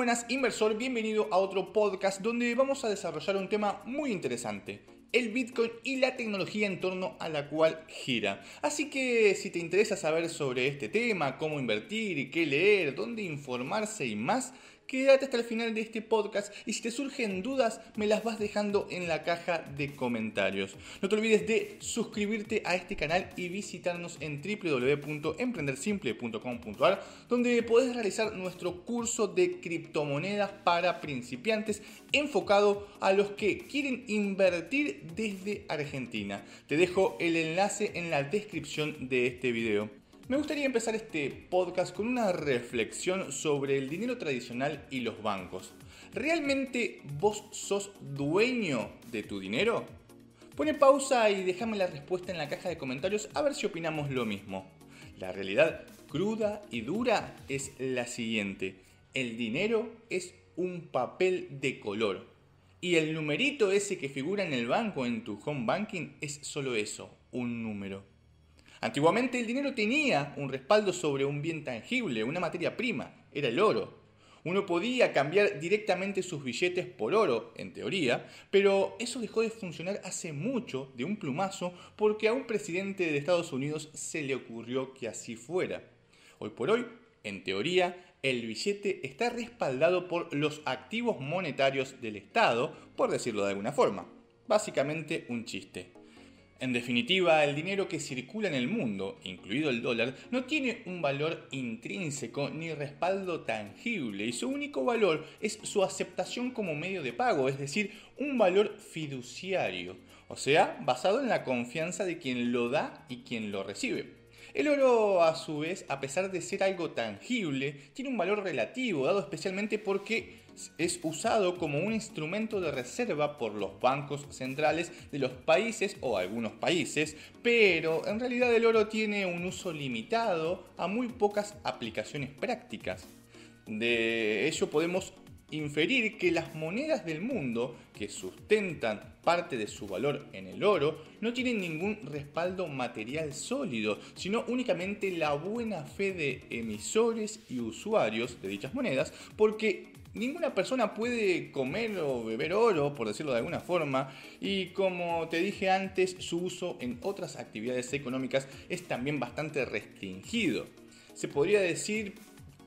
buenas, inversor, bienvenido a otro podcast donde vamos a desarrollar un tema muy interesante, el Bitcoin y la tecnología en torno a la cual gira. Así que si te interesa saber sobre este tema, cómo invertir, qué leer, dónde informarse y más, Quédate hasta el final de este podcast y si te surgen dudas me las vas dejando en la caja de comentarios. No te olvides de suscribirte a este canal y visitarnos en www.emprendersimple.com.ar donde podés realizar nuestro curso de criptomonedas para principiantes enfocado a los que quieren invertir desde Argentina. Te dejo el enlace en la descripción de este video. Me gustaría empezar este podcast con una reflexión sobre el dinero tradicional y los bancos. ¿Realmente vos sos dueño de tu dinero? Pone pausa y déjame la respuesta en la caja de comentarios a ver si opinamos lo mismo. La realidad cruda y dura es la siguiente. El dinero es un papel de color. Y el numerito ese que figura en el banco en tu home banking es solo eso, un número. Antiguamente el dinero tenía un respaldo sobre un bien tangible, una materia prima, era el oro. Uno podía cambiar directamente sus billetes por oro, en teoría, pero eso dejó de funcionar hace mucho, de un plumazo, porque a un presidente de Estados Unidos se le ocurrió que así fuera. Hoy por hoy, en teoría, el billete está respaldado por los activos monetarios del Estado, por decirlo de alguna forma. Básicamente un chiste. En definitiva, el dinero que circula en el mundo, incluido el dólar, no tiene un valor intrínseco ni respaldo tangible y su único valor es su aceptación como medio de pago, es decir, un valor fiduciario, o sea, basado en la confianza de quien lo da y quien lo recibe. El oro, a su vez, a pesar de ser algo tangible, tiene un valor relativo, dado especialmente porque es usado como un instrumento de reserva por los bancos centrales de los países o algunos países, pero en realidad el oro tiene un uso limitado a muy pocas aplicaciones prácticas. De ello podemos inferir que las monedas del mundo que sustentan parte de su valor en el oro no tienen ningún respaldo material sólido, sino únicamente la buena fe de emisores y usuarios de dichas monedas, porque ninguna persona puede comer o beber oro, por decirlo de alguna forma, y como te dije antes, su uso en otras actividades económicas es también bastante restringido. Se podría decir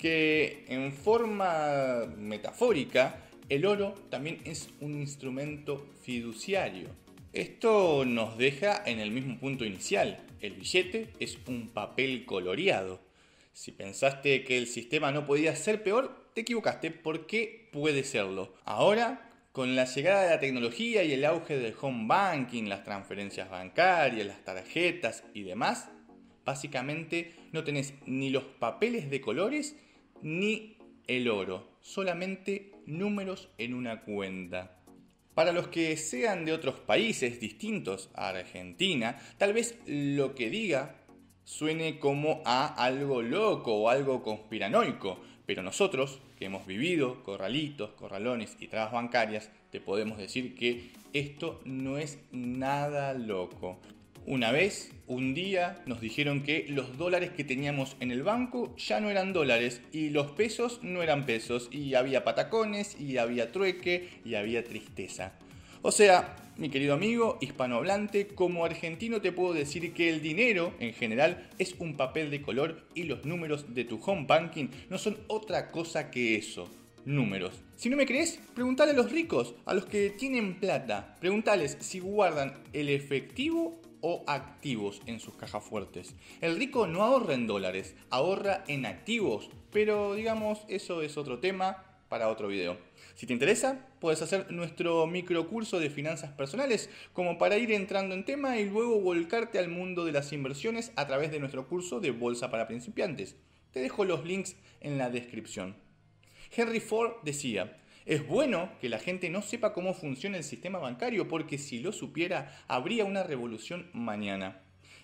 que en forma metafórica el oro también es un instrumento fiduciario. Esto nos deja en el mismo punto inicial. El billete es un papel coloreado. Si pensaste que el sistema no podía ser peor, te equivocaste porque puede serlo. Ahora, con la llegada de la tecnología y el auge del home banking, las transferencias bancarias, las tarjetas y demás, básicamente no tenés ni los papeles de colores ni el oro, solamente números en una cuenta. Para los que sean de otros países distintos a Argentina, tal vez lo que diga suene como a algo loco o algo conspiranoico, pero nosotros, que hemos vivido corralitos, corralones y trabas bancarias, te podemos decir que esto no es nada loco. Una vez, un día, nos dijeron que los dólares que teníamos en el banco ya no eran dólares y los pesos no eran pesos y había patacones y había trueque y había tristeza. O sea, mi querido amigo hispanohablante, como argentino te puedo decir que el dinero en general es un papel de color y los números de tu home banking no son otra cosa que eso, números. Si no me crees, pregúntale a los ricos, a los que tienen plata, pregúntales si guardan el efectivo o activos en sus cajas fuertes. El rico no ahorra en dólares, ahorra en activos, pero digamos, eso es otro tema para otro video. Si te interesa, puedes hacer nuestro microcurso de finanzas personales como para ir entrando en tema y luego volcarte al mundo de las inversiones a través de nuestro curso de Bolsa para principiantes. Te dejo los links en la descripción. Henry Ford decía, es bueno que la gente no sepa cómo funciona el sistema bancario porque si lo supiera habría una revolución mañana.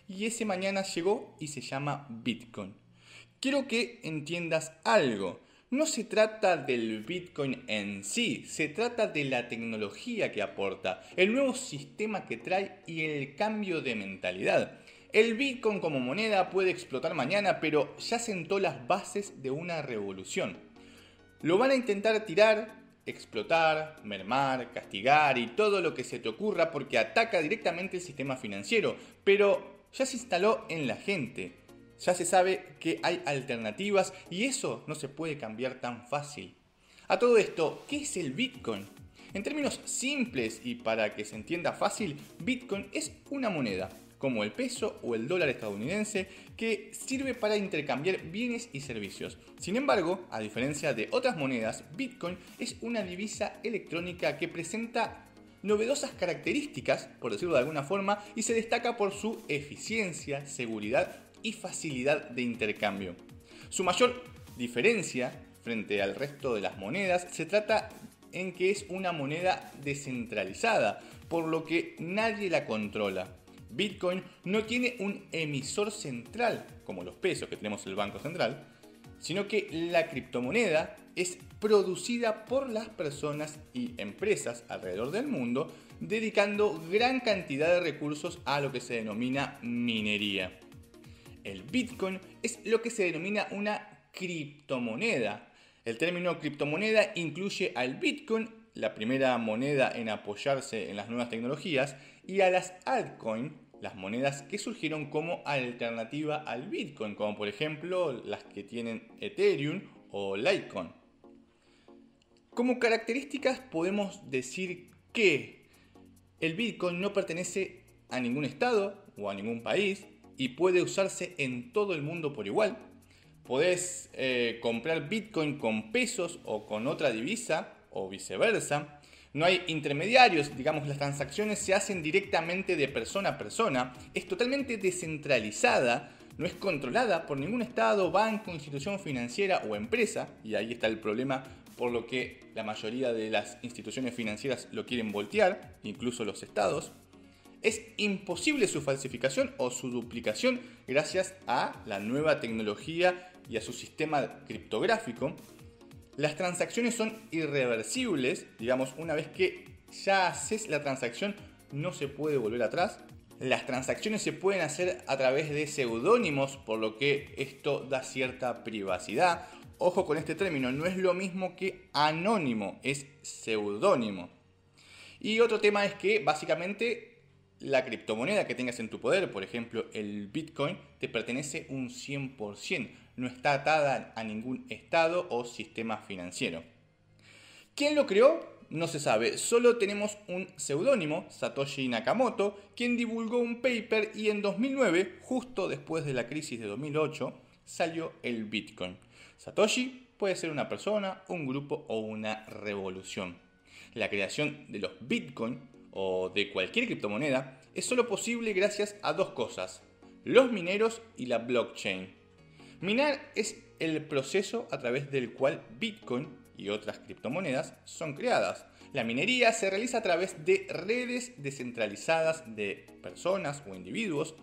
Y ese mañana llegó y se llama Bitcoin. Quiero que entiendas algo. No se trata del Bitcoin en sí, se trata de la tecnología que aporta, el nuevo sistema que trae y el cambio de mentalidad. El Bitcoin como moneda puede explotar mañana, pero ya sentó las bases de una revolución. Lo van a intentar tirar, explotar, mermar, castigar y todo lo que se te ocurra porque ataca directamente el sistema financiero, pero ya se instaló en la gente. Ya se sabe que hay alternativas y eso no se puede cambiar tan fácil. A todo esto, ¿qué es el Bitcoin? En términos simples y para que se entienda fácil, Bitcoin es una moneda, como el peso o el dólar estadounidense, que sirve para intercambiar bienes y servicios. Sin embargo, a diferencia de otras monedas, Bitcoin es una divisa electrónica que presenta novedosas características, por decirlo de alguna forma, y se destaca por su eficiencia, seguridad y facilidad de intercambio. Su mayor diferencia frente al resto de las monedas se trata en que es una moneda descentralizada, por lo que nadie la controla. Bitcoin no tiene un emisor central, como los pesos que tenemos en el Banco Central, sino que la criptomoneda es producida por las personas y empresas alrededor del mundo, dedicando gran cantidad de recursos a lo que se denomina minería. El Bitcoin es lo que se denomina una criptomoneda. El término criptomoneda incluye al Bitcoin, la primera moneda en apoyarse en las nuevas tecnologías, y a las altcoins, las monedas que surgieron como alternativa al Bitcoin, como por ejemplo las que tienen Ethereum o Litecoin. Como características podemos decir que el Bitcoin no pertenece a ningún estado o a ningún país y puede usarse en todo el mundo por igual. Podés eh, comprar Bitcoin con pesos o con otra divisa o viceversa. No hay intermediarios, digamos, las transacciones se hacen directamente de persona a persona. Es totalmente descentralizada, no es controlada por ningún estado, banco, institución financiera o empresa. Y ahí está el problema por lo que la mayoría de las instituciones financieras lo quieren voltear, incluso los estados. Es imposible su falsificación o su duplicación gracias a la nueva tecnología y a su sistema criptográfico. Las transacciones son irreversibles, digamos, una vez que ya haces la transacción no se puede volver atrás. Las transacciones se pueden hacer a través de seudónimos, por lo que esto da cierta privacidad. Ojo con este término, no es lo mismo que anónimo, es seudónimo. Y otro tema es que básicamente la criptomoneda que tengas en tu poder, por ejemplo el Bitcoin, te pertenece un 100%, no está atada a ningún estado o sistema financiero. ¿Quién lo creó? No se sabe, solo tenemos un seudónimo, Satoshi Nakamoto, quien divulgó un paper y en 2009, justo después de la crisis de 2008, salió el Bitcoin. Satoshi puede ser una persona, un grupo o una revolución. La creación de los Bitcoin o de cualquier criptomoneda es solo posible gracias a dos cosas, los mineros y la blockchain. Minar es el proceso a través del cual Bitcoin y otras criptomonedas son creadas. La minería se realiza a través de redes descentralizadas de personas o individuos,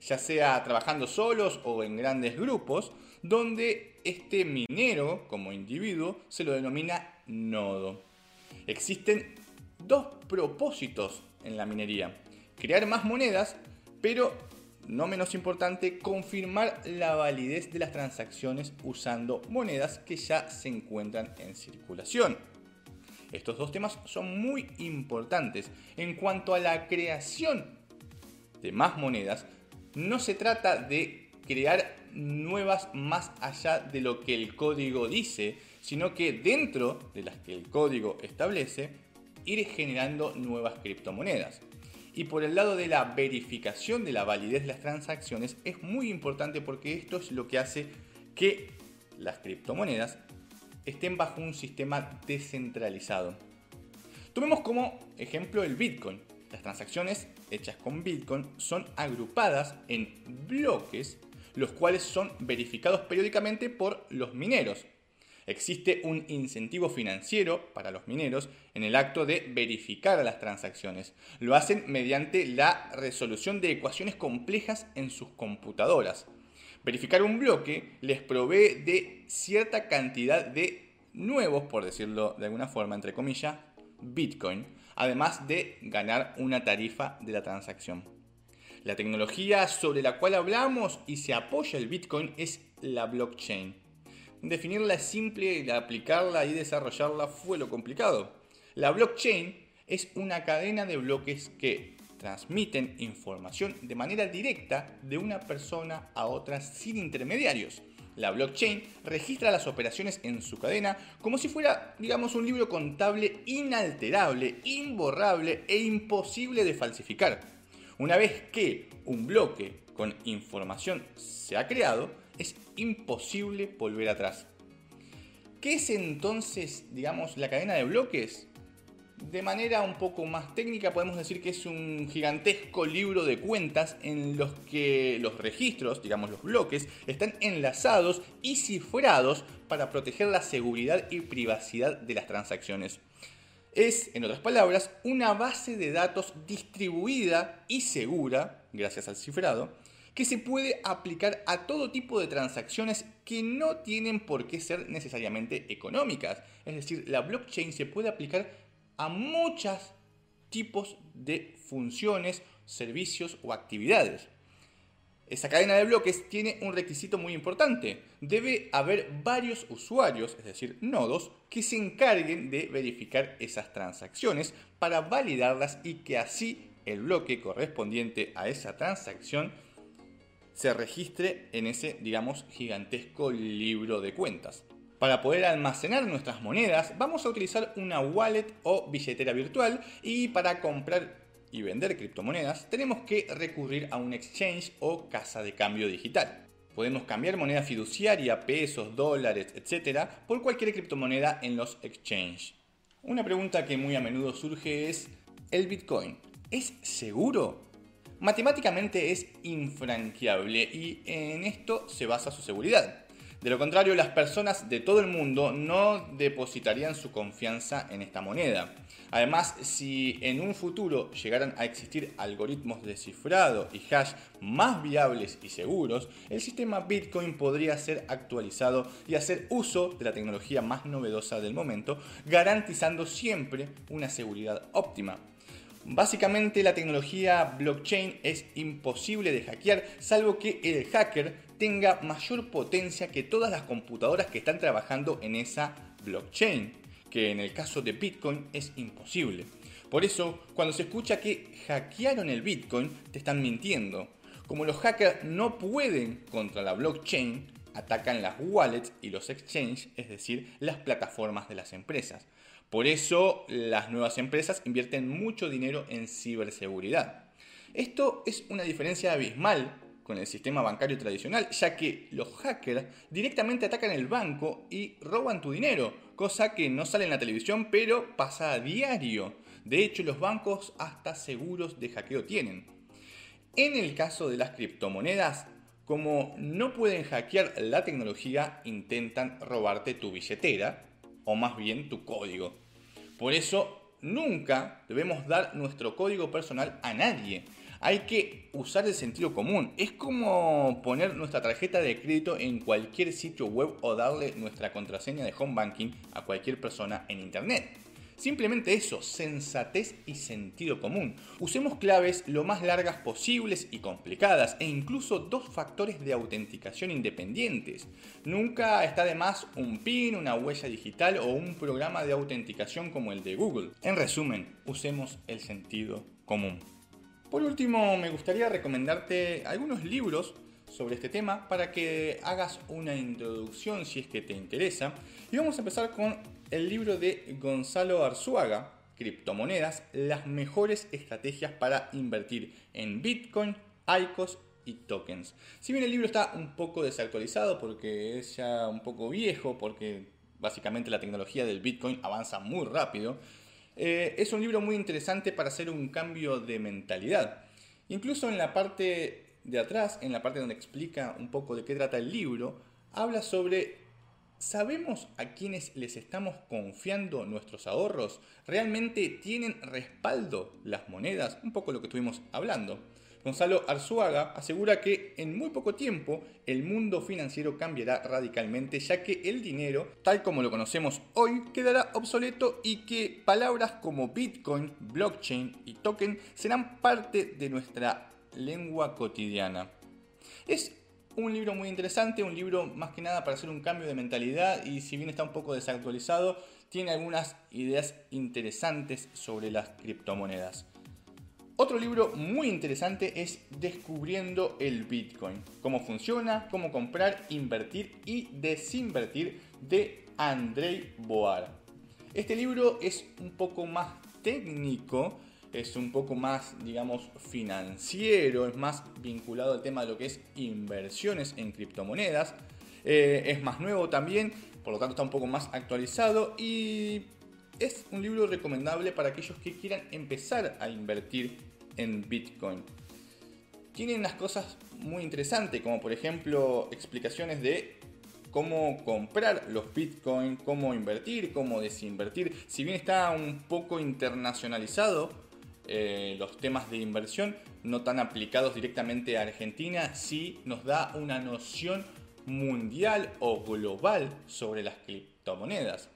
ya sea trabajando solos o en grandes grupos, donde este minero como individuo se lo denomina nodo. Existen dos propósitos en la minería. Crear más monedas, pero no menos importante, confirmar la validez de las transacciones usando monedas que ya se encuentran en circulación. Estos dos temas son muy importantes. En cuanto a la creación de más monedas, no se trata de crear nuevas más allá de lo que el código dice, sino que dentro de las que el código establece, ir generando nuevas criptomonedas. Y por el lado de la verificación de la validez de las transacciones es muy importante porque esto es lo que hace que las criptomonedas estén bajo un sistema descentralizado. Tomemos como ejemplo el Bitcoin. Las transacciones hechas con Bitcoin son agrupadas en bloques los cuales son verificados periódicamente por los mineros. Existe un incentivo financiero para los mineros en el acto de verificar las transacciones. Lo hacen mediante la resolución de ecuaciones complejas en sus computadoras. Verificar un bloque les provee de cierta cantidad de nuevos, por decirlo de alguna forma, entre comillas, Bitcoin, además de ganar una tarifa de la transacción. La tecnología sobre la cual hablamos y se apoya el Bitcoin es la blockchain. Definirla es simple y aplicarla y desarrollarla fue lo complicado. La blockchain es una cadena de bloques que transmiten información de manera directa de una persona a otra sin intermediarios. La blockchain registra las operaciones en su cadena como si fuera, digamos, un libro contable inalterable, imborrable e imposible de falsificar. Una vez que un bloque con información se ha creado, es imposible volver atrás. ¿Qué es entonces, digamos, la cadena de bloques? De manera un poco más técnica podemos decir que es un gigantesco libro de cuentas en los que los registros, digamos los bloques, están enlazados y cifrados para proteger la seguridad y privacidad de las transacciones. Es, en otras palabras, una base de datos distribuida y segura, gracias al cifrado, que se puede aplicar a todo tipo de transacciones que no tienen por qué ser necesariamente económicas. Es decir, la blockchain se puede aplicar a muchos tipos de funciones, servicios o actividades. Esa cadena de bloques tiene un requisito muy importante. Debe haber varios usuarios, es decir, nodos, que se encarguen de verificar esas transacciones para validarlas y que así el bloque correspondiente a esa transacción se registre en ese, digamos, gigantesco libro de cuentas. Para poder almacenar nuestras monedas vamos a utilizar una wallet o billetera virtual y para comprar y vender criptomonedas tenemos que recurrir a un exchange o casa de cambio digital. Podemos cambiar moneda fiduciaria, pesos, dólares, etc. por cualquier criptomoneda en los exchanges. Una pregunta que muy a menudo surge es, ¿el Bitcoin es seguro? Matemáticamente es infranqueable y en esto se basa su seguridad. De lo contrario, las personas de todo el mundo no depositarían su confianza en esta moneda. Además, si en un futuro llegaran a existir algoritmos de cifrado y hash más viables y seguros, el sistema Bitcoin podría ser actualizado y hacer uso de la tecnología más novedosa del momento, garantizando siempre una seguridad óptima. Básicamente la tecnología blockchain es imposible de hackear salvo que el hacker tenga mayor potencia que todas las computadoras que están trabajando en esa blockchain, que en el caso de Bitcoin es imposible. Por eso, cuando se escucha que hackearon el Bitcoin, te están mintiendo. Como los hackers no pueden contra la blockchain, atacan las wallets y los exchanges, es decir, las plataformas de las empresas. Por eso las nuevas empresas invierten mucho dinero en ciberseguridad. Esto es una diferencia abismal con el sistema bancario tradicional, ya que los hackers directamente atacan el banco y roban tu dinero, cosa que no sale en la televisión pero pasa a diario. De hecho, los bancos hasta seguros de hackeo tienen. En el caso de las criptomonedas, como no pueden hackear la tecnología, intentan robarte tu billetera, o más bien tu código. Por eso nunca debemos dar nuestro código personal a nadie. Hay que usar el sentido común. Es como poner nuestra tarjeta de crédito en cualquier sitio web o darle nuestra contraseña de home banking a cualquier persona en internet. Simplemente eso, sensatez y sentido común. Usemos claves lo más largas posibles y complicadas e incluso dos factores de autenticación independientes. Nunca está de más un PIN, una huella digital o un programa de autenticación como el de Google. En resumen, usemos el sentido común. Por último, me gustaría recomendarte algunos libros sobre este tema para que hagas una introducción si es que te interesa. Y vamos a empezar con el libro de Gonzalo Arzuaga, Criptomonedas, las mejores estrategias para invertir en Bitcoin, ICOs y tokens. Si bien el libro está un poco desactualizado porque es ya un poco viejo, porque básicamente la tecnología del Bitcoin avanza muy rápido, eh, es un libro muy interesante para hacer un cambio de mentalidad. Incluso en la parte de atrás, en la parte donde explica un poco de qué trata el libro, habla sobre ¿Sabemos a quienes les estamos confiando nuestros ahorros? ¿Realmente tienen respaldo las monedas? Un poco lo que estuvimos hablando. Gonzalo Arzuaga asegura que en muy poco tiempo el mundo financiero cambiará radicalmente ya que el dinero, tal como lo conocemos hoy, quedará obsoleto y que palabras como Bitcoin, blockchain y token serán parte de nuestra lengua cotidiana. Es un libro muy interesante, un libro más que nada para hacer un cambio de mentalidad y si bien está un poco desactualizado, tiene algunas ideas interesantes sobre las criptomonedas. Otro libro muy interesante es Descubriendo el Bitcoin, cómo funciona, cómo comprar, invertir y desinvertir de Andrei Boar. Este libro es un poco más técnico, es un poco más, digamos, financiero, es más vinculado al tema de lo que es inversiones en criptomonedas. Eh, es más nuevo también, por lo tanto está un poco más actualizado y es un libro recomendable para aquellos que quieran empezar a invertir en Bitcoin. Tienen unas cosas muy interesantes, como por ejemplo explicaciones de cómo comprar los Bitcoin, cómo invertir, cómo desinvertir. Si bien está un poco internacionalizado eh, los temas de inversión, no tan aplicados directamente a Argentina, sí nos da una noción mundial o global sobre las criptomonedas.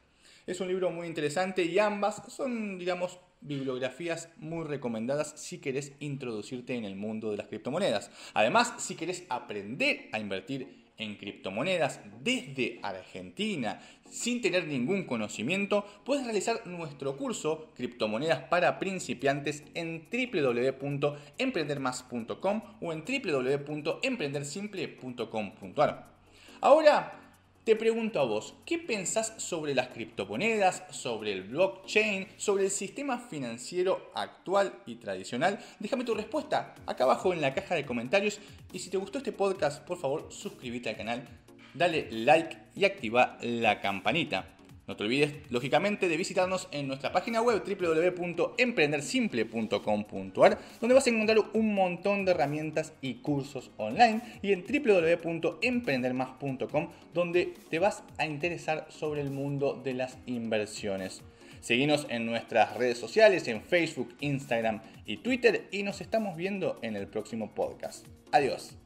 Es un libro muy interesante y ambas son, digamos, bibliografías muy recomendadas si querés introducirte en el mundo de las criptomonedas. Además, si querés aprender a invertir en criptomonedas desde Argentina sin tener ningún conocimiento, puedes realizar nuestro curso Criptomonedas para principiantes en www.emprendermas.com o en www.emprendersimple.com.ar. Ahora te pregunto a vos, ¿qué pensás sobre las criptomonedas, sobre el blockchain, sobre el sistema financiero actual y tradicional? Déjame tu respuesta acá abajo en la caja de comentarios y si te gustó este podcast, por favor, suscríbete al canal, dale like y activa la campanita. No te olvides, lógicamente, de visitarnos en nuestra página web www.emprendersimple.com.ar, donde vas a encontrar un montón de herramientas y cursos online, y en www.emprendermas.com, donde te vas a interesar sobre el mundo de las inversiones. Seguinos en nuestras redes sociales, en Facebook, Instagram y Twitter, y nos estamos viendo en el próximo podcast. Adiós.